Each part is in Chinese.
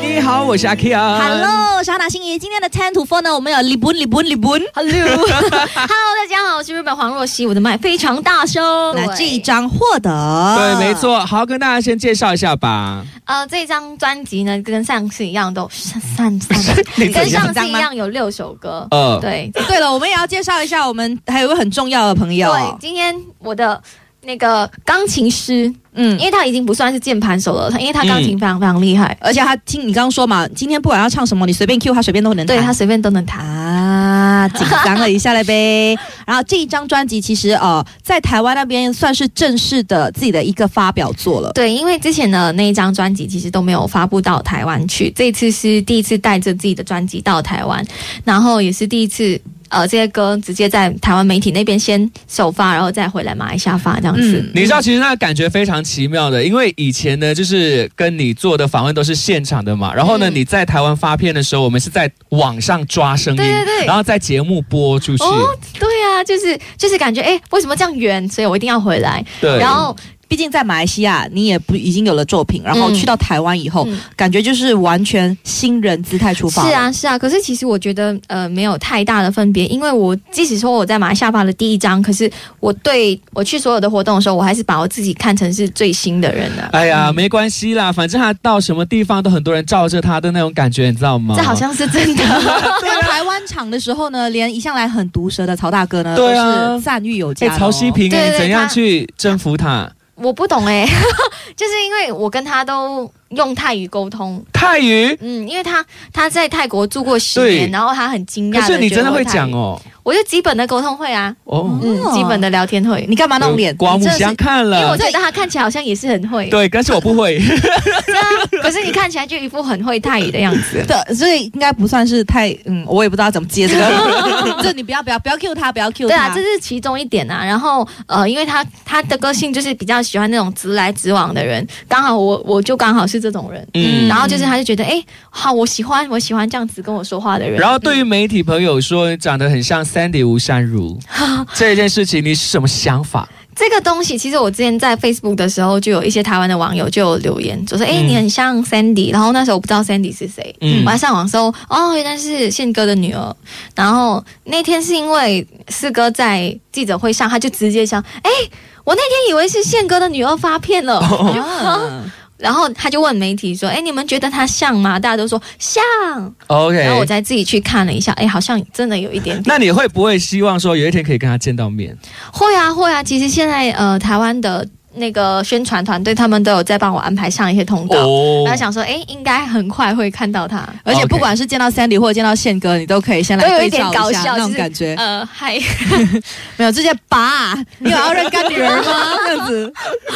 你好，我是阿 K 啊。Hello，小打心怡，今天的 Ten to Four 呢，我们有李本、李本、李本。Hello，Hello，大家好，我是日本黄若曦，我的麦非常大声。那这一张获得，对，没。错。好，跟大家先介绍一下吧。呃，这张专辑呢，跟上次一样都三三三，你 跟上次一样有六首歌。呃，对对了，我们也要介绍一下，我们还有一位很重要的朋友。对，今天我的那个钢琴师，嗯因，为他已经不算是键盘手了，他因为他钢琴非常非常厉害，而且他听你刚刚说嘛，今天不管要唱什么，你随便 Q 他，随便都能弹。对他随便都能弹。啊，紧张了一下了呗。然后这一张专辑其实呃，在台湾那边算是正式的自己的一个发表作了。对，因为之前的那一张专辑其实都没有发布到台湾去，这次是第一次带着自己的专辑到台湾，然后也是第一次。呃，这些歌直接在台湾媒体那边先首发，然后再回来马来西亚发这样子。嗯你知道，其实那个感觉非常奇妙的，因为以前呢，就是跟你做的访问都是现场的嘛，然后呢，嗯你在台湾发片的时候，我们是在网上抓声音，对对对然后在节目播出去，哦，对啊，就是就是感觉，哎，为什么这样远？所以我一定要回来。对，然后，毕竟在马来西亚，你也不已经有了作品，然后嗯去到台湾以后，嗯感觉就是完全新人姿态出发。是，啊，是啊。可是其实我觉得，呃，没有太大的分别，因为我即使说我在马来西亚发了第一张，可是我对我去所有的活动的时候，我还是把我自己看成是最新的人啊。哎呀，没关系啦，反正他到什么地方都很多人罩着他的那种感觉，你知道吗？这 好像是真的。在台湾场的时候呢，连一向来很毒舌的曹大哥呢，对啊都是赞誉有加。曹希平，你怎样去征服他？我不懂哎、就是因为我跟他都用泰语沟通，泰语？嗯，因为他他在泰国住过十年，然后他很惊讶。可是你真的会讲，哦，我就基本的沟通会啊，哦，嗯，基本的聊天会。你干嘛弄脸？刮目相看了。因为我觉得他看起来好像也是很会，对，但是我不会。对啊，可是你看起来就一副很会泰语的样子。对，所以应该不算是太嗯，我也不知道怎么接这个。这你不要不要不要 Q 他，不要 Q 他。对啊，这是其中一点啊。然后呃，因为他他的个性就是比较喜欢那种直来直往的人，刚好我我就刚好是这种人。嗯然后就是他就觉得，哎，好，我喜欢我喜欢这样子跟我说话的人。然后对于媒体朋友说长得很像 Sandy 吴珊如 这件事情，你是什么想法？这个东西，其实我之前在 Facebook 的时候，就有一些台湾的网友就有留言，就说：“哎、嗯你很像 Sandy。”然后那时候我不知道 Sandy 是谁，嗯我还上网搜，哦，原来是宪哥的女儿。然后那天是因为四哥在记者会上，他就直接讲：“哎，我那天以为是宪哥的女儿发片了。啊然后他就问媒体说：“哎，你们觉得他像吗？”大家都说像。OK，然后我再自己去看了一下，哎，好像真的有一点点。那你会不会希望说有一天可以跟他见到面？会啊会啊，其实现在呃台湾的那个宣传团队他们都有在帮我安排上一些通告，哦然后想说，哎，应该很快会看到他。而且不管是见到 Sandy 或者见到宪哥，你都可以先来都有一点对照搞笑，下那种感觉。呃，嗨，没有直接拔，你有要认干女儿吗？这样子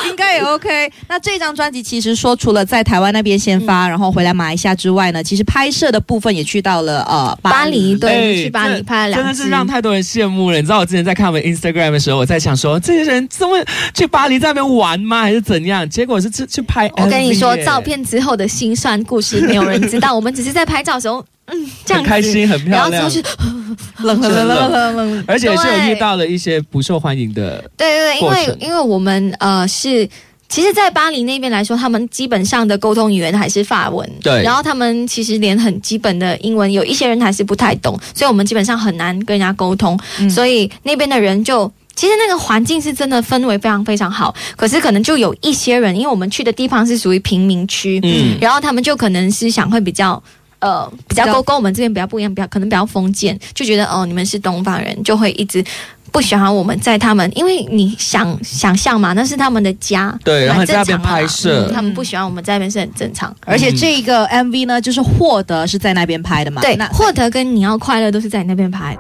应该也 OK。那这张专辑其实说除了在台湾那边先发，然后回来马来西亚之外呢，其实拍摄的部分也去到了呃巴黎，对，哎去巴黎拍了两支真的是。让太多人羡慕了。你知道我之前在看我们 Instagram 的时候，我在想说，这些人怎么去巴黎在那边玩吗？还是怎样？结果是去去拍。我跟你说，照片之后的心酸故事没有人知道，我们只是在拍照的时候，嗯，这样很开，心，很漂亮然后之后，是 冷冷冷冷冷冷，而且是有遇到了一些不受欢迎的。对对对，因为因为我们呃是。其实，在巴黎那边来说，他们基本上的沟通语言还是法文，对然后他们其实连很基本的英文，有一些人还是不太懂，所以我们基本上很难跟人家沟通。嗯所以那边的人就，其实那个环境是真的氛围非常非常好，可是可能就有一些人，因为我们去的地方是属于贫民区，嗯然后他们就可能思想会比较。呃，比较跟跟我们这边比较不一样，比较可能比较封建，就觉得哦，你们是东方人，就会一直不喜欢我们在他们，因为你想想象嘛，那是他们的家，对然后在那边拍摄嗯他们不喜欢我们在那边是很正常。而且这个 MV 呢，就是获得是在那边拍的嘛。对那，获得跟你要快乐都是在你那边拍。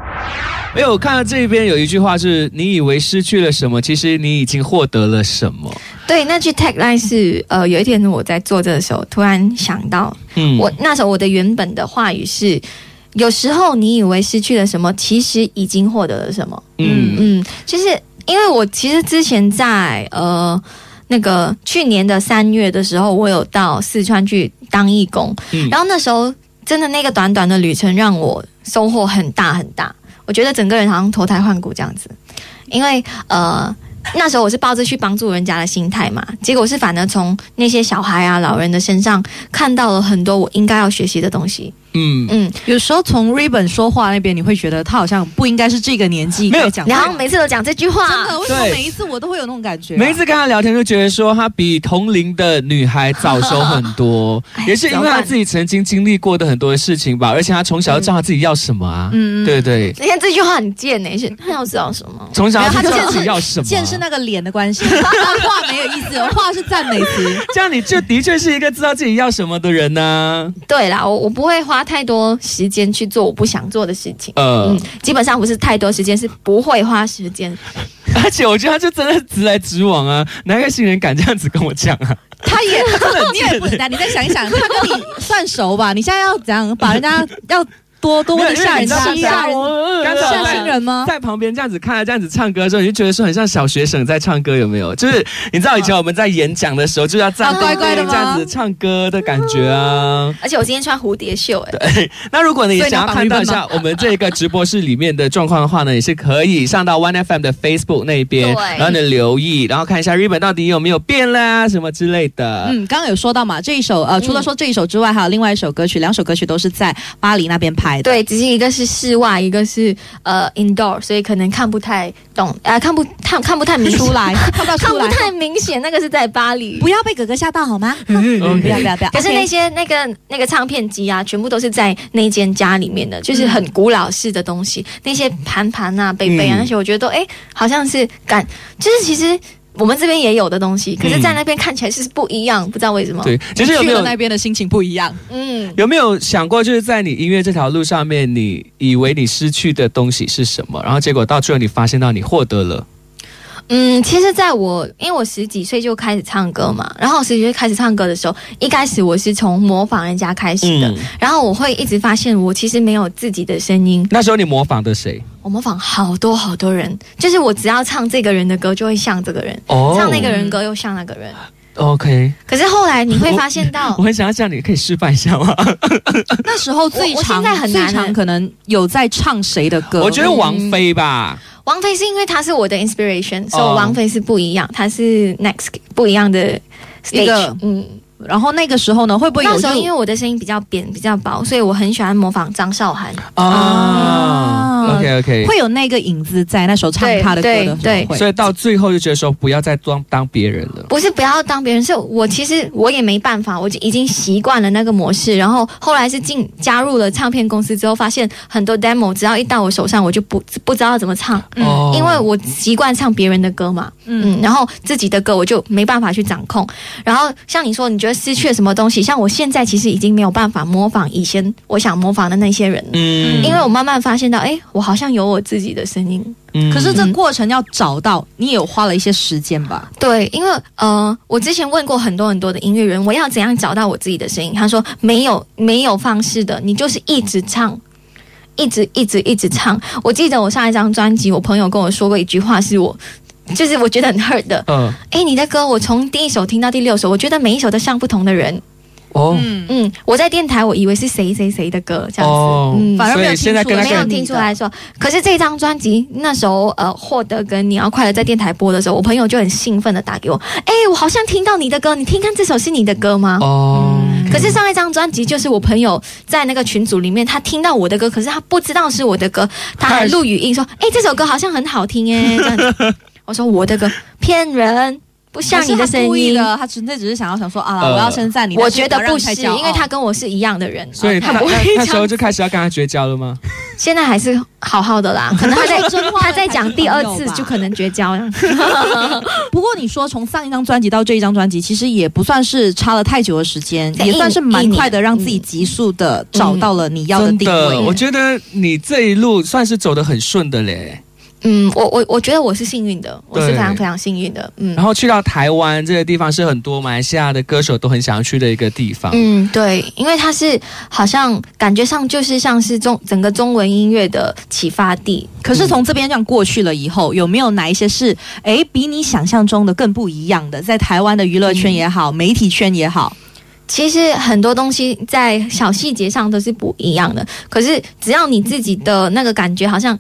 没有我看到这边有一句话是：你以为失去了什么，其实你已经获得了什么。对，那句 tagline 是呃，有一天我在做这的时候，突然想到，嗯我那时候我的原本的话语是。有时候你以为失去了什么，其实已经获得了什么。嗯嗯，就是因为我其实之前在呃那个去年的三月的时候，我有到四川去当义工，嗯然后那时候真的那个短短的旅程让我收获很大很大，我觉得整个人好像脱胎换骨这样子。因为呃。那时候我是抱着去帮助人家的心态嘛，结果是反而从那些小孩啊、老人的身上看到了很多我应该要学习的东西。嗯，嗯，有时候从 Ribbon 说话那边，你会觉得他好像不应该是这个年纪没有讲。然后每次都讲这句话，真的，为什么每一次我都会有那种感觉啊、每一次跟他聊天就觉得说他比同龄的女孩早熟很多，也是因为他自己曾经经历过的很多的事情吧，而且他从小就知道他自己要什么啊，嗯嗯。对对，你看这句话很贱呢、是他要知道什么？从小他就知道自己要什么啊，见是那个脸的关系，话没有意思，话是赞美词。这样你就的确是一个知道自己要什么的人呢、对啦，我我不会花太多时间去做我不想做的事情。呃嗯，，基本上不是太多时间，是不会花时间。而且我觉得他就真的是直来直往啊，哪个新人敢这样子跟我讲啊？他也，你也不，你再想一想，他跟你算熟吧？你现在要怎样把人家要多多问一下人家吓人刚才我吓新人吗？在旁边这样子看他这样子唱歌的时候，你就觉得说很像小学生在唱歌，有没有？就是你知道以前我们在演讲的时候就要站啊乖乖的这样子唱歌的感觉啊。而且我今天穿蝴蝶袖、哎，那如果你想要看到一下我们这个直播室里面的状况的话呢，也是可以上到 One FM 的 Facebook 那边，对然后呢留意，然后看一下日本到底有没有变啦什么之类的。嗯，刚刚有说到嘛，这一首呃，除了说这一首之外，还有另外一首歌曲，两首歌曲都是在巴黎那边拍的。对，只是一个是室外，一个是呃 indoor，所以可能看不太懂，呃，看不看看不太明出来，看不太明显，那个是在巴黎。不要被哥哥吓到好吗？嗯不要不要不要。可是那些那个那个唱片机啊，全部都是在那间家里面的，就是很古老式的东西，那些盘盘啊、杯杯啊嗯那些，我觉得都哎，好像是感，就是其实我们这边也有的东西，可是，在那边看起来是不一样，不知道为什么。对，其实有没有那边的心情不一样？嗯，有没有想过，就是在你音乐这条路上面，你以为你失去的东西是什么，然后结果到最后你发现到你获得了。嗯，其实在我因为我十几岁就开始唱歌嘛，然后我十几岁开始唱歌的时候，一开始我是从模仿人家开始的，嗯然后我会一直发现我其实没有自己的声音，那时候你模仿的谁？我模仿好多好多人，就是我只要唱这个人的歌就会像这个人，哦唱那个人歌又像那个人。OK，可是后来你会发现到 我，很想要这样，你可以示范一下吗？那时候最我我长现在很难最长欸可能有在唱谁的歌？我觉得王菲吧，王菲是因为她是我的 inspiration，所以哦王菲是不一样，她是 next 不一样的 stage。嗯，然后那个时候呢，会不会有那时候因为我的声音比较扁、比较薄，所以我很喜欢模仿张韶涵。啊，OK OK，会有那个影子在那时候唱他的歌的时候对所以到最后就觉得说不要再装当别人了。不是不要当别人，是我其实我也没办法，我就已经习惯了那个模式。然后后来是进加入了唱片公司之后，发现很多 demo 只要一到我手上，我就不不知道怎么唱，哦因为我习惯唱别人的歌嘛，嗯，然后自己的歌我就没办法去掌控。然后像你说，你觉得失去了什么东西？像我现在其实已经没有办法模仿以前我想模仿的那些人。嗯因为我慢慢发现到，哎，我好像有我自己的声音。嗯可是这过程要找到，你也有花了一些时间吧？对，因为呃，我之前问过很多很多的音乐人，我要怎样找到我自己的声音？他说没有没有方式的，你就是一直唱。一直一直一直唱。我记得我上一张专辑，我朋友跟我说过一句话，是我，就是我觉得很 hurt 的。嗯哎，你的歌我从第一首听到第六首，我觉得每一首都像不同的人。哦嗯，嗯，我在电台我以为是谁谁谁的歌这样子，哦嗯，反而没有所以现在听出来跟他跟没有听出来说，可是这张专辑那时候呃获得跟你要快乐在电台播的时候，我朋友就很兴奋的打给我，哎，我好像听到你的歌，你听看这首是你的歌吗？哦，可是上一张专辑就是我朋友在那个群组里面，他听到我的歌，可是他不知道是我的歌，他还录语音说：“哎、这首歌好像很好听哎。”这样子，我说我的歌骗人，不像你的声音。的，他纯粹只是想要想说啊，呃我要称赞你。我觉得不是，你太骄傲因为他跟我是一样的人，所以他他不会那那时候就开始要跟他绝交了吗？现在还是好好的啦，可能他在他在讲第二次就可能绝交了。不过你说从上一张专辑到这一张专辑，其实也不算是差了太久的时间，也算是蛮快的，让自己急速的找到了你要的定位。的，我觉得你这一路算是走得很顺的嘞。嗯，我我我觉得我是幸运的，我是非常非常幸运的。嗯然后去到台湾这个地方是很多马来西亚的歌手都很想要去的一个地方。嗯，对，因为它是好像感觉上就是像是中整个中文音乐的启发地。可是从这边这样过去了以后，有没有哪一些是诶比你想象中的更不一样的？在台湾的娱乐圈也好，媒体圈也好，其实很多东西在小细节上都是不一样的，可是只要你自己的那个感觉好像。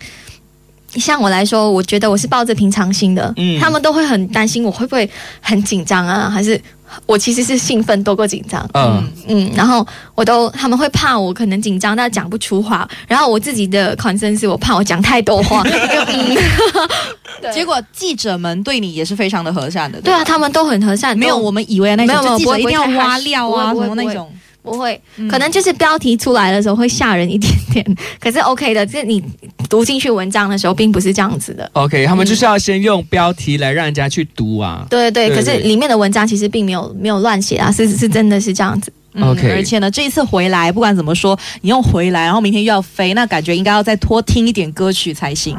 像我来说，我觉得我是抱着平常心的，嗯。他们都会很担心我会不会很紧张啊，还是我其实是兴奋多过紧张。嗯，嗯，然后我都他们会怕我可能紧张到讲不出话，然后我自己的 concern 是我怕我讲太多话，就 嗯，对。结果记者们对你也是非常的和善的，吧？对啊，他们都很和善，没有我们以为的那没有种，就记者一定要挖料啊什么那种。不会，嗯。可能就是标题出来的时候会吓人一点点，可是 OK 的，这你读进去文章的时候并不是这样子的。OK，他们就是要先用标题来让人家去读啊。对对对，可是里面的文章其实并没有没有乱写啊，是是真的是这样子。嗯 OK 而且呢，这一次回来，不管怎么说，你又回来，然后明天又要飞，那感觉应该要再多听一点歌曲才行。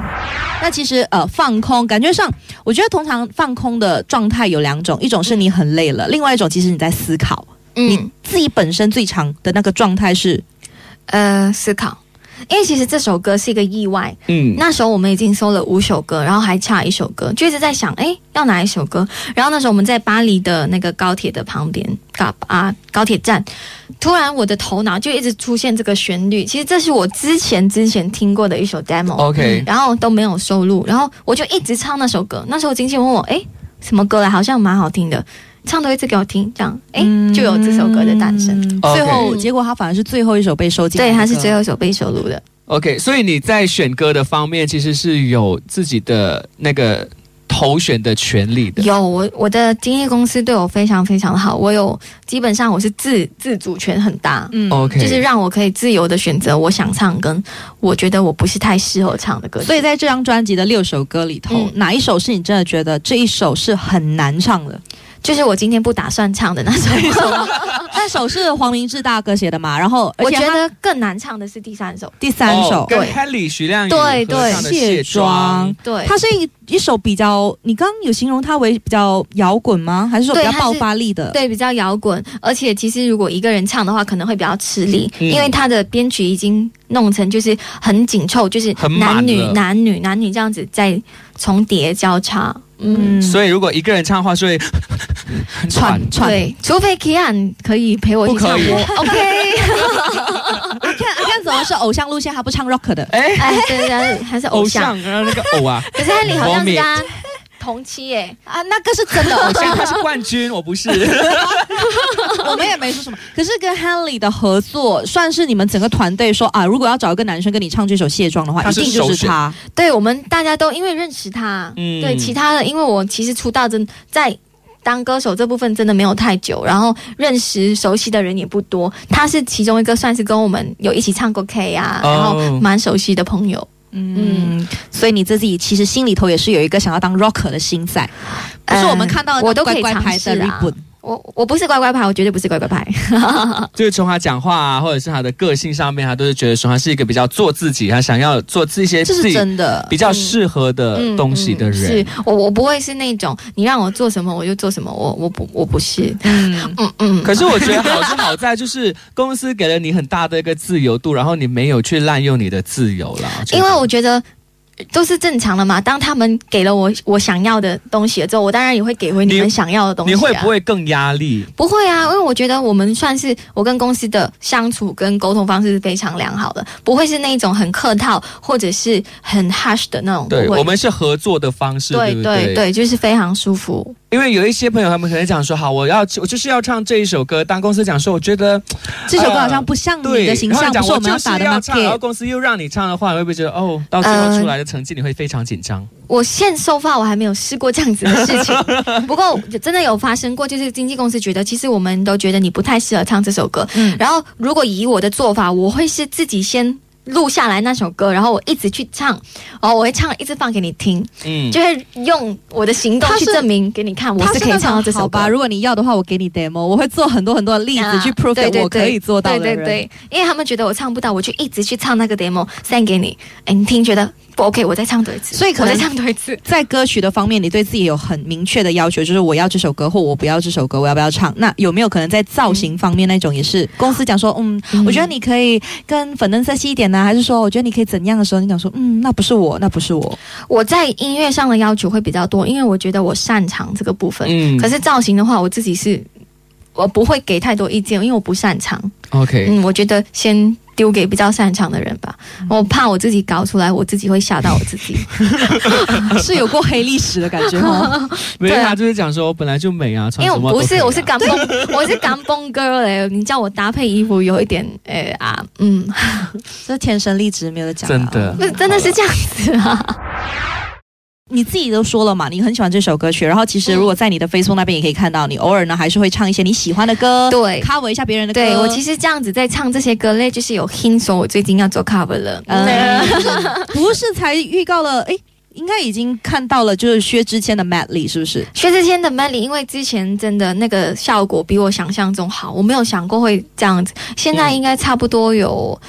那其实呃，放空，感觉上，我觉得通常放空的状态有两种，一种是你很累了，另外一种其实你在思考，你嗯，自己本身最长的那个状态是，呃，思考。因为其实这首歌是一个意外，嗯，那时候我们已经搜了五首歌，然后还差一首歌，就一直在想，哎，要哪一首歌？然后那时候我们在巴黎的那个高铁的旁边，高啊高铁站，突然我的头脑就一直出现这个旋律。其实这是我之前之前听过的一首 demo，、OK，然后都没有收录，然后我就一直唱那首歌。那时候经纪人问我，哎，什么歌来？好像蛮好听的，唱多一次给我听，这样，哎，就有这首歌的诞生。最后结果它反而是最后一首被收进对，的歌，它是最后一首被收录的。OK，所以你在选歌的方面其实是有自己的那个投选的权利的。有我我的经纪公司对我非常非常的好，我有基本上我是自自主权很大，嗯 OK，就是让我可以自由的选择我想唱跟我觉得我不是太适合唱的歌曲。所以在这张专辑的六首歌里头，嗯哪一首是你真的觉得这一首是很难唱的？就是我今天不打算唱的那首歌，那首是黄明志大哥写的嘛？然后我觉得更难唱的是第三首。第三首哦、跟对 Helly 徐亮对对卸妆妆，对，它是一一首比较，你刚刚有形容它为比较摇滚吗？还是说比较爆发力的？对比较摇滚，而且其实如果一个人唱的话，可能会比较吃力，嗯因为他的编曲已经弄成就是很紧凑，就是男女男女男女这样子在重叠交叉。嗯，所以如果一个人唱的话，是会 很喘喘。对，除非 Kian 可以陪我一起唱，不可以。我 OK。阿看阿看怎么是偶像路线，他不唱 rock 的？哎，哎，对对，还是偶偶像。像，然后那个偶啊，可是 Henry 好像是他同期耶。啊，那个是真的偶偶像像，他是冠军，我不是。我们也没说什么。可是跟 Henley 的合作，算是你们整个团队说啊，如果要找一个男生跟你唱这首《卸妆》的话，一定就是他。对我们大家都因为认识他，嗯对其他的，因为我其实出道真在。当歌手这部分真的没有太久，然后认识熟悉的人也不多。他是其中一个算是跟我们有一起唱过 K 啊，哦然后蛮熟悉的朋友。嗯，所以你自己其实心里头也是有一个想要当 rocker 的心在，不是我们看到的呃我都可以乖乖牌的尝试啊 ribbon。我我不是乖乖牌，我绝对不是乖乖牌。就是从他讲话啊，或者是他的个性上面，他都是觉得说他是一个比较做自己，他想要做这些这是真的比较适合的东西的人。嗯是我我不会是那种你让我做什么我就做什么，我我不我不是。嗯，嗯嗯，可是我觉得好是好在，就是公司给了你很大的一个自由度，然后你没有去滥用你的自由啦。因为我觉得。都是正常的嘛。当他们给了我我想要的东西了之后，我当然也会给回你你们想要的东西、啊。你会不会更压力？不会啊，因为我觉得我们算是我跟公司的相处跟沟通方式是非常良好的，不会是那种很客套或者是很 hush 的那种。对我们是合作的方式，对对对，就是非常舒服。因为有一些朋友他们可能讲说，好，我要我就是要唱这一首歌，当公司讲说，我觉得这首歌好像不像你的形象，不是我们要打的要唱，然后。公司又让你唱的话，你会不会觉得哦，到最后出来的成绩你会非常紧张？我现收发我还没有试过这样子的事情，不过真的有发生过，就是经纪公司觉得其实我们都觉得你不太适合唱这首歌，嗯，然后如果以我的做法，我会是自己先。录下来那首歌，然后我一直去唱，然后我会唱，一直放给你听，嗯，就会用我的行动去证明给你看，我是可以唱到这首歌。好吧，如果你要的话，我给你 demo，我会做很多很多的例子啊去 prove 对对我可以做到的人。对对对，因为他们觉得我唱不到，我就一直去唱那个 demo send 给你，哎，你听觉得不 OK，我再唱多一次，所以可能唱多一次。在歌曲的方面，你对自己有很明确的要求，就是我要这首歌或我不要这首歌，我要不要唱？那有没有可能在造型方面那种也是公司讲说，嗯，嗯我觉得你可以跟粉嫩色系一点呢、还是说我觉得你可以怎样的时候，你讲说，嗯，那不是我，那不是我。我在音乐上的要求会比较多，因为我觉得我擅长这个部分。嗯可是造型的话，我自己是，我不会给太多意见，因为我不擅长。OK，嗯，我觉得先丢给比较擅长的人吧。我怕我自己搞出来，我自己会吓到我自己。是有过黑历史的感觉吗。没有，对啊他就是讲说我本来就美啊，穿因为我不是我是港崩，我是港崩 girl 嘞。你叫我搭配衣服有一点，呃啊，嗯，这是天生丽质，没有得讲、啊。真的不是真的是这样子啊。你自己都说了嘛，你很喜欢这首歌曲，然后其实如果在你的 Facebook 那边也可以看到，你偶尔呢还是会唱一些你喜欢的歌，对，cover 一下别人的歌。对我其实这样子在唱这些歌嘞，就是有 hint 说我最近要做 cover 了。嗯，不是才预告了，诶，应该已经看到了，就是薛之谦的 Madly 是不是？薛之谦的 Melly，因为之前真的那个效果比我想象中好，我没有想过会这样子。现在应该差不多有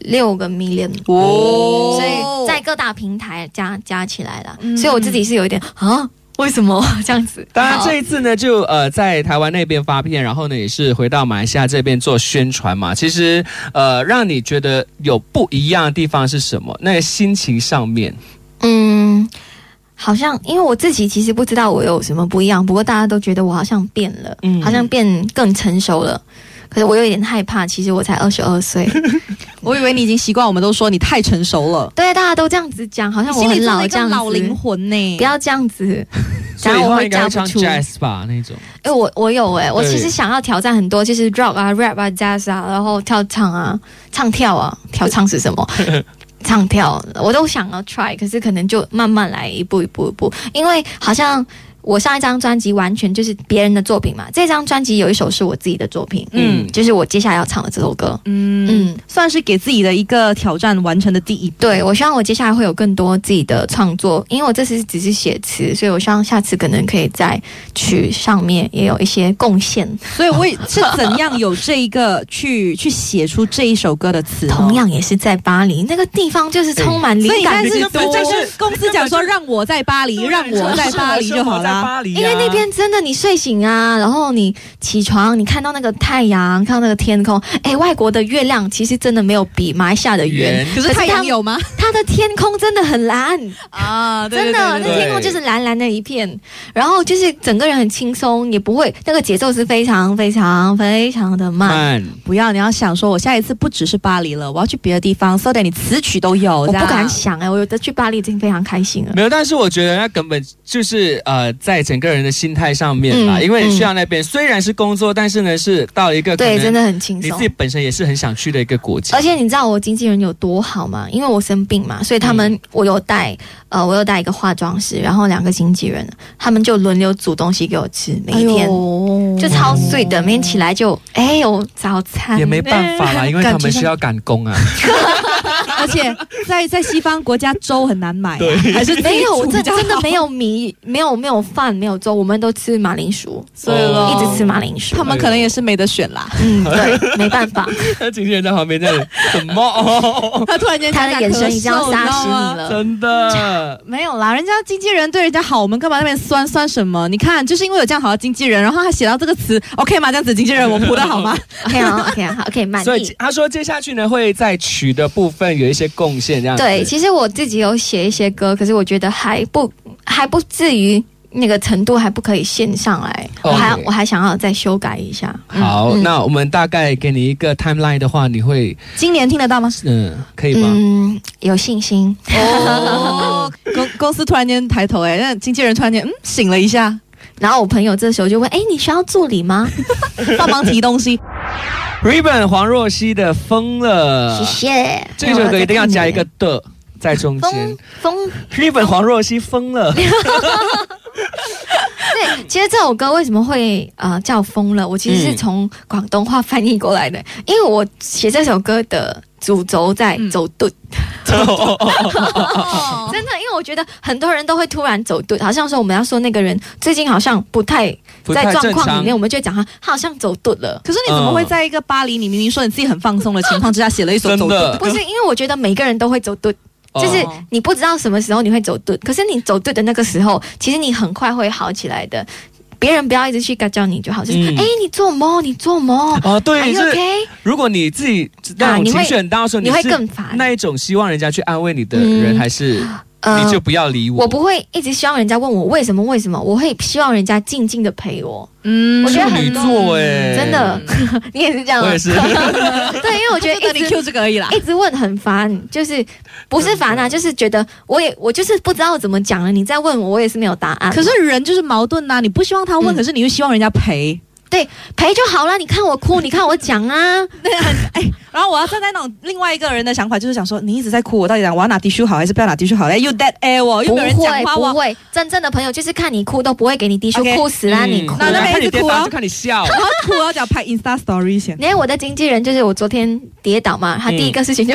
六个 million，、哦所以在各大平台加加起来了，嗯所以我自己是有一点啊，为什么 这样子？当然，这一次呢，就呃在台湾那边发片，然后呢也是回到马来西亚这边做宣传嘛。其实呃，让你觉得有不一样的地方是什么？那个心情上面，嗯。好像，因为我自己其实不知道我有什么不一样，不过大家都觉得我好像变了，嗯好像变更成熟了。可是我有一点害怕，其实我才二十二岁，我以为你已经习惯，我们都说你太成熟了，对，大家都这样子讲，好像我心里很老这样子。老灵魂呢。不要这样子，所以以然后我会后应该会唱嫁不出。jazz 吧那种。哎、我我有哎、我其实想要挑战很多，就是 rock 啊、rap 啊、jazz 啊，然后跳唱啊、唱跳啊，跳唱是什么？唱跳我都想要 try，可是可能就慢慢来，一步一步一步，因为好像。我上一张专辑完全就是别人的作品嘛，这张专辑有一首是我自己的作品，嗯嗯，就是我接下来要唱的这首歌，嗯嗯，算是给自己的一个挑战完成的第一步。对，我希望我接下来会有更多自己的创作，因为我这次只是写词，所以我希望下次可能可以在曲上面也有一些贡献。所以我也是怎样有这一个 去去写出这一首歌的词呢？同样也是在巴黎那个地方，就是充满灵所以你感之看是多。就是公司讲说让我在巴黎，让我在巴黎就好啦。巴黎啊因为那边真的，你睡醒啊，然后你起床，你看到那个太阳，看到那个天空，哎，外国的月亮其实真的没有比马来西亚的圆圆，可是太阳有吗？它的天空真的很蓝，啊，真的，那天空就是蓝蓝的一片，然后就是整个人很轻松，也不会那个节奏是非常非常非常的慢。慢。不要，你要想说，我下一次不只是巴黎了，我要去别的地方，so that 你词曲都有。我不敢想哎、我有的去巴黎已经非常开心了。没有，但是我觉得那根本就是呃，在整个人的心态上面啦，嗯因为去到那边虽然是工作，但是呢是到一个对，真的很轻松你自己。本身也是很想去的一个国家而。且你知道我经纪人有多好吗？因为我生病嘛，所以他们、嗯我有带呃，我有带一个化妆师，然后两个经纪人，他们就轮流煮东西给我吃，每一天、呦就超碎的，每天起来就哎呦早餐，也没办法啦，因为他们需要赶工啊。而且在在西方国家粥很难买、啊，还是没有，煮比较好真真的没有米，没有没有饭，没有粥，我们都吃马铃薯，所以咯一直吃马铃薯。他们可能也是没得选啦。嗯，对，没办法，那经纪人在旁边在什么？哦他突然间他的眼神已经要杀死你。了。真的，没有啦，人家经纪人对人家好，我们干嘛那边酸酸什么？你看，就是因为有这样好的经纪人，然后他写到这个词，OK 吗？这样子经纪人我们铺的好吗？OK 啊，OK 啊，好，OK 满所以。他说接下去呢会在曲的部分有一些贡献，这样子。对，其实我自己有写一些歌，可是我觉得还不还不至于那个程度，还不可以线上来。我还我还想要再修改一下。好，嗯那我们大概给你一个 timeline 的话，你会今年听得到吗？嗯可以吗？嗯，有信心。哦，公公司突然间抬头、哎，那经纪人突然间嗯醒了一下，然后我朋友这时候就问：“哎，你需要助理吗 帮忙提东西。Ribbon 黄若曦的《疯？”了谢，谢。这首歌一定要加一个的在中间风。风。Ribbon 黄若曦疯了，对，其实这首歌为什么会呃叫疯了？我其实是嗯从广东话翻译过来的，因为我写这首歌的主轴在嗯走顿。哦 真的，因为我觉得很多人都会突然走顿，好像说我们要说那个人最近好像不太在状况里面，我们就讲他他好像走顿了。可是你怎么会在一个巴黎，你明明说你自己很放松的情况之下，写了一首走真的不是因为我觉得每个人都会走顿，就是哦你不知道什么时候你会走对，可是你走对的那个时候，其实你很快会好起来的。别人不要一直去干叫你就好，就是哎、你做梦？你做梦啊，对是？如果你自己那种情绪很大的时候，你会是更烦。那一种希望人家去安慰你的人，嗯还是呃你就不要理我。我不会一直希望人家问我为什么为什么，我会希望人家静静的陪我。嗯我觉得处女很座哎，真的，你也是这样吗？我也是。对，因为我觉得你一直 Q 这个而已啦。一直问很烦，就是不是烦啊，就是觉得我也我就是不知道怎么讲了。你再问我，我也是没有答案。可是人就是矛盾呐、你不希望他问，嗯可是你又希望人家陪。陪就好了，你看我哭，你看我讲啊。对啊，哎然后我要站在那种另外一个人的想法，就是想说，你一直在哭，我到底讲我要拿 T 恤好还是不要拿 T 恤好嘞？You dead air 我又不没有人讲会话，我不会，真正的朋友就是看你哭都不会给你滴血 OK 哭死啦，你哭那那边看你一直哭啊就看你笑。然后哭，我要讲拍 Insta Story 先。你看我的经纪人就是我昨天跌倒嘛，他第一个事情就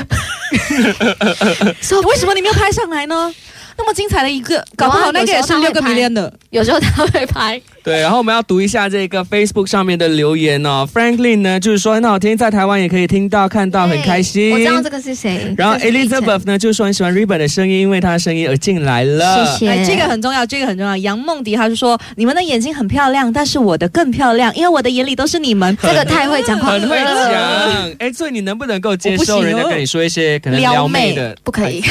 说为什么你没有拍上来呢？那么精彩的一个，搞不好那个也是六个 million 的。有时候他会拍，对，然后我们要读一下这个 Facebook 上面的留言哦。Franklin 呢，就是说很好听，在台湾也可以听到、看到，很开心。我知道这个是谁。然后 Elizabeth 呢，就是说很喜欢 Ribbon 的声音，因为他的声音而进来了。谢谢哎，这个很重要，这个很重要。杨梦迪他就说，你们的眼睛很漂亮，但是我的更漂亮，因为我的眼里都是你们。这个太会讲话，很会讲，哎，所以你能不能够接受人家跟你说一些可能撩撩妹妹的？不可以。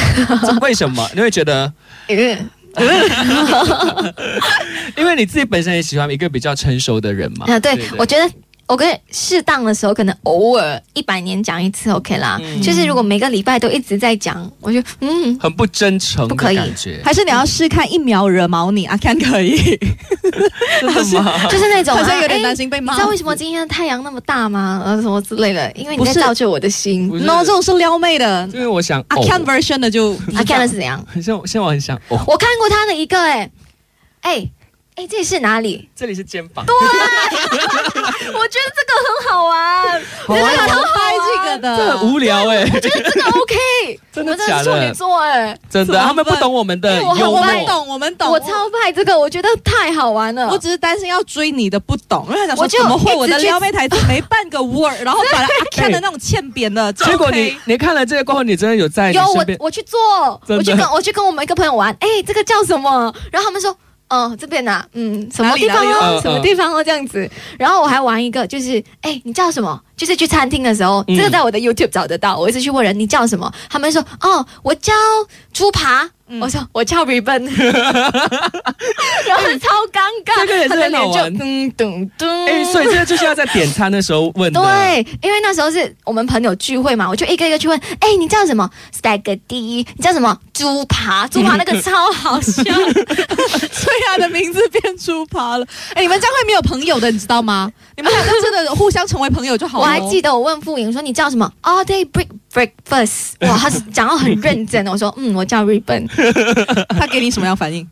这为什么？你会觉得，因 为 你自己本身也喜欢一个比较成熟的人嘛？啊，对不，我觉得。我跟适当的时候，可能偶尔一百年讲一次 OK 啦。嗯就是如果每个礼拜都一直在讲，我就嗯，很不真诚不可以还是你要试看一秒惹毛你？阿 Ken 可以，真的吗？就是那种好像有点哎担心被骂。你知道为什么今天的太阳那么大吗？呃，什么之类的，因为你在照着我的心？No，这种是撩妹的。因为我想阿哦 Ken version 的就他看的是怎样？很像，现在我很想哦，我看过他的一个，哎，哎，哎，这里是哪里？这里是肩膀，对 我觉得这个很好玩，我我觉得要很好拍这个，的，这很无聊哎，我觉得这个 OK。真的我们假的是处女？座哎，真的，他们不懂我们的我很幽默。我们懂，我们懂。我超派这个，我觉得太好玩了。我只是担心要追你的不懂，因为他想说怎么会我的撩妹台词没半个 word，然后把阿 Ken 的那种欠扁的，这结果你你看了这个过后，你真的有在你有我，我去做，我去跟我去跟我们一个朋友玩，哎，这个叫什么？然后他们说。哦，这边呐、嗯，什么地方哦，什么地方哦，这样子。然后我还玩一个，就是，哎，你叫什么？就是去餐厅的时候，嗯这个在我的 YouTube 找得到。我一直去问人，你叫什么？他们说，哦，我叫猪扒。嗯我说我叫 Ribbon，然后超尴尬，这个也是他的很好脸就玩噔噔噔。哎，所以这个就是要在点餐的时候问。对，因为那时候是我们朋友聚会嘛，我就一个一个去问，哎，你叫什么？Spaghetti，你叫什么？猪扒，猪扒那个超好笑。所以他的名字变猪扒了。哎，你们这样会没有朋友的，你知道吗？你们两个真的互相成为朋友就好了。我还记得我问傅颖说你叫什么？All day break breakfast。哇，他是讲到很认真的。我说嗯，我叫 Ribbon。他给你什么样反应？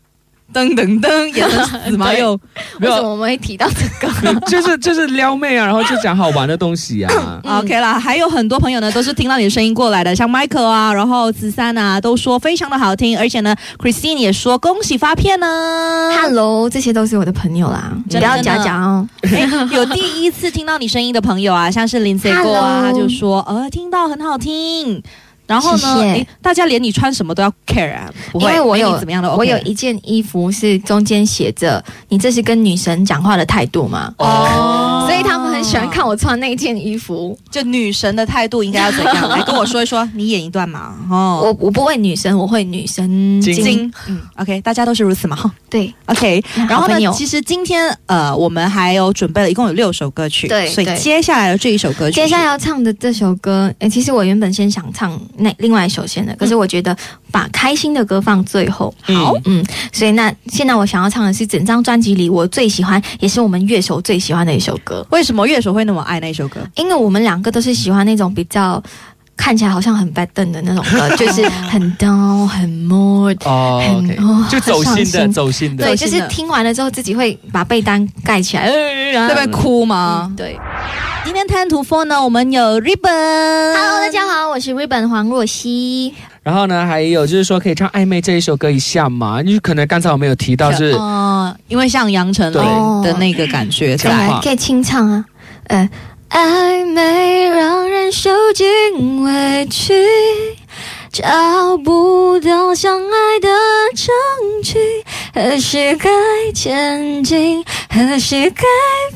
噔噔噔，眼神 死吗？对又为什么我们会提到这个？就是就是撩妹啊，然后就讲好玩的东西啊。嗯 OK 啦，还有很多朋友呢，都是听到你的声音过来的，像 Michael 啊，然后子珊啊，都说非常的好听，而且呢，Christine 也说恭喜发片呢。Hello，这些都是我的朋友啦，你不要假假哦。哎有第一次听到你声音的朋友啊，像是林 C 过啊就说呃听到很好听。然后呢，谢谢。大家连你穿什么都要 care 啊，不会，因为我有怎么样的、OK，我有一件衣服是中间写着“你这是跟女神讲话的态度吗？”哦所以他们很喜欢看我穿那件衣服。就女神的态度应该要怎样？来跟我说一说，你演一段嘛。哦，我我不会女神，我会女神经经。金，嗯，OK，大家都是如此嘛。哈对，OK，然后呢，其实今天呃，我们还有准备了一共有六首歌曲，对所以接下来的这一首歌曲，接下来要唱的这首歌，诶，其实我原本先想唱那另外一首先的，可是我觉得把开心的歌放最后。好嗯，所以那现在我想要唱的是整张专辑里我最喜欢，也是我们乐手最喜欢的一首歌，为什么乐手会那么爱那首歌？因为我们两个都是喜欢那种比较。看起来好像很 bad 的那种歌，就是很 down、很 mood，哦很就走心的，走心的对，就是听完了之后自己会把被单盖起来，那边哭吗？嗯对今天 Ten to Four 呢，我们有 Ribbon。，Hello，大家好，我是 Ribbon 黄若曦。然后呢，还有就是说可以唱《暧昧》这一首歌一下嘛？因为可能刚才我们有提到是哦，因为像杨丞琳的那个感觉讲在。话可以清唱啊，呃，暧昧让人受尽委屈，找不到相爱的证据，何时该前进，何时该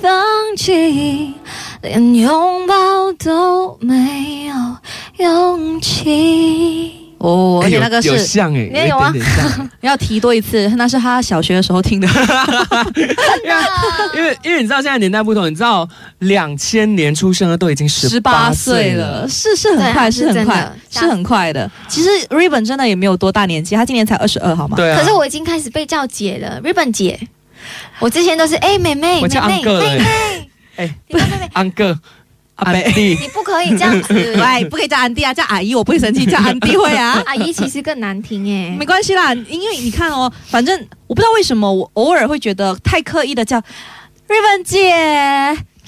放弃，连拥抱都没有勇气。哦，而且那个有有是像哎，有啊点点像。要提多一次，那是他小学的时候听的。因为因为你知道现在年代不同，你知道两千年出生的都已经十十八八岁了了，，是是很快，是很快是很快的。其实 Ribbon 真的也没有多大年纪，他今年才二十二，好吗？对啊。可是我已经开始被叫姐了，，Ribbon 姐。我之前都是哎、妹妹，我叫妹妹妹妹，哎，哎你看妹妹，安哥你不可以这样子。喂，不可以叫安迪啊，叫阿姨，我不会生气，叫安迪会啊。阿姨其实更难听哎、没关系啦，因为你看哦，反正我不知道为什么，我偶尔会觉得太刻意的叫 Ribbon 姐，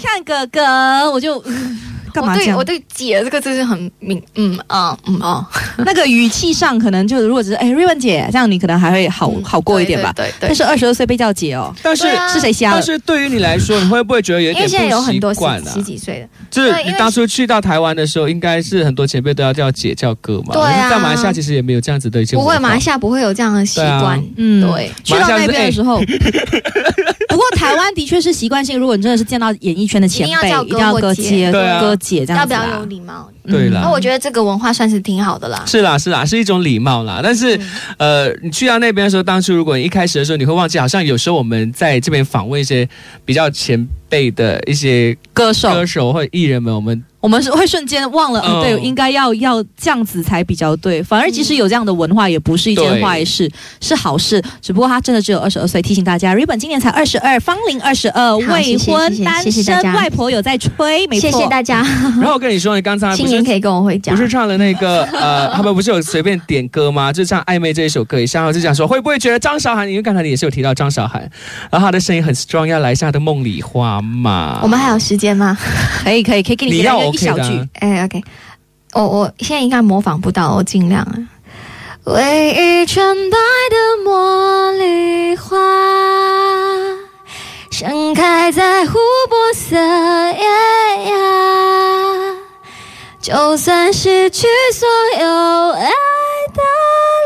看哥哥，我就、嗯 干嘛这样我对我？对“姐”这个字是很敏，嗯啊嗯哦，那个语气上可能就如果只是哎 Ribbon 姐这样，你可能还会好、嗯好过一点吧。对对对但是二十二岁被叫姐哦，但是啊是谁瞎了？但是对于你来说，你会不会觉得有一因为现在点不习有很多十惯啊十？几岁的，就是你当初去到台湾的时候，应该是很多前辈都要叫姐叫哥嘛。对啊在马来西亚其实也没有这样子的一些。不会，马来西亚不会有这样的习惯啊。嗯对去到那边的时候，不过台湾的确是习惯性，如果你真的是见到演艺圈的前辈，一定要哥或姐哥姐、对啊哥姐这样要不子啦要有礼貌？对啦那我觉得这个文化算是挺好的啦。是啦，是啦，是一种礼貌啦。但是，嗯呃，你去到那边的时候，当初如果你一开始的时候，你会忘记，好像有时候我们在这边访问一些比较前辈的一些歌手，歌手或者艺人们，我们我们是会瞬间忘了，嗯呃，对，应该要要这样子才比较对。反而即使有这样的文化，也不是一件坏事，是好事。只不过他真的只有二十二岁，提醒大家，Ribbon 今年才二十二，芳龄二十二，未婚单身，外婆有在吹，没错。谢谢大家，然后我跟你说，你刚才不是新年可以跟我回家不。是唱了那个 呃，他们不是有随便点歌吗？就唱《暧昧》这一首歌一下，然后就讲说会不会觉得张韶涵，因为刚才你也是有提到张韶涵，然后她的声音很 strong，要来一下她的梦里花嘛。我们还有时间吗？可以，可以，可以给你要来一 OK 啊小句。哎、o k 我我现在应该模仿不到，我尽量啊。唯一纯白的茉莉花，盛开在琥珀色。就算失去所有爱的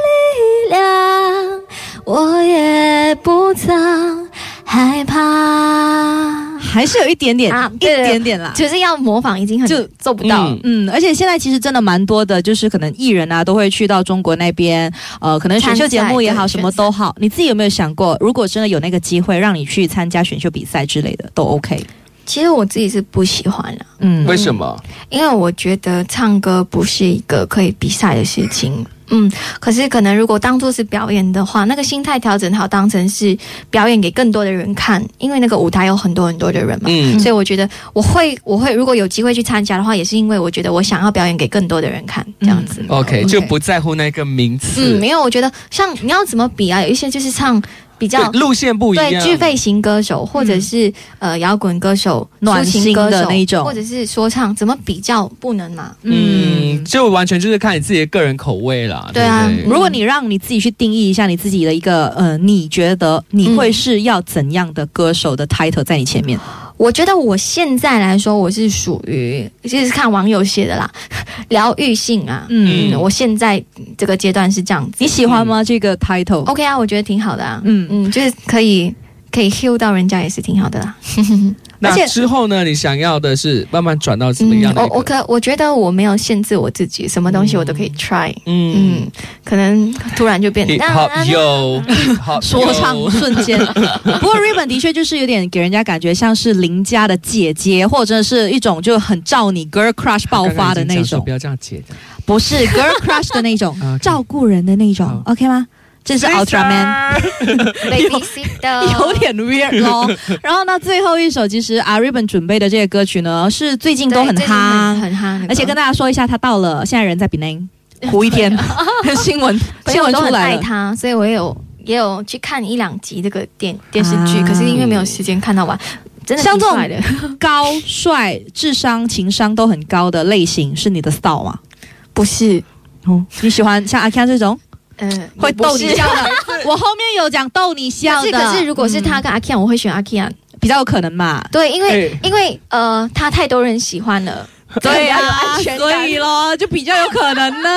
力量，我也不曾害怕。还是有一点点，一啊对点点啦。就是要模仿，已经很就做不到。嗯嗯，而且现在其实真的蛮多的，就是可能艺人啊都会去到中国那边，呃，可能选秀节目也好，什么都好。你自己有没有想过，如果真的有那个机会让你去参加选秀比赛之类的，都 OK？其实我自己是不喜欢的，嗯，为什么？因为我觉得唱歌不是一个可以比赛的事情。嗯，可是可能如果当做是表演的话，那个心态调整好，当成是表演给更多的人看，因为那个舞台有很多很多的人嘛。嗯，所以我觉得我会，我会如果有机会去参加的话，也是因为我觉得我想要表演给更多的人看，这样子。OK，就不在乎那个名次，嗯，因为我觉得像你要怎么比啊，有一些就是唱比较路线不一样。对具备型歌手，或者是、呃摇滚歌手、暖抒情心歌手的那一种或者是说唱，怎么比较不能嘛？嗯，就完全就是看你自己的个人口味啦。对啊如果你让你自己去定义一下你自己的一个呃，你觉得你会是要怎样的歌手的 title 在你前面？我觉得我现在来说，我是属于就是看网友写的啦，疗愈性啊。嗯，嗯，我现在这个阶段是这样子。你喜欢吗？这个 title？OK 啊，我觉得挺好的啊。嗯嗯，就是可以可以 heal 到人家也是挺好的啦。那之后呢？你想要的是慢慢转到怎么样？我我可我觉得我没有限制我自己，什么东西我都可以 try。嗯嗯，可能突然就变，hip hop 有 说唱瞬间。不过 Ribbon 的确就是有点给人家感觉像是邻家的姐姐，或者是一种就很照你 girl crush 爆发的那种不，要这样解的。不是 girl crush 的那种 照顾人的那种好，OK 吗？这是 Ultraman。有点 weird 咯。然后呢，最后一首其实啊 Ribbon 准备的这个歌曲呢，是最近都很对最近夯，很哈，而且跟大家说一下，他到了，现在人在比内胡一天，新闻新闻出来了。爱他，所以我也有也有去看一两集这个电电视剧，啊可是因为没有时间看到完，真的像这种。高帅、智商、情商都很高的类型是你的 style 吗？不是，哦，你喜欢像阿 Ken 这种嗯，会逗你笑的？我后面有讲逗你笑的，可是可是，如果是他嗯跟阿 Kian，我会选阿 Kian。比较有可能嘛。对，因为哎因为呃，他太多人喜欢了，对比较有啊，安全感所以咯，就比较有可能呢。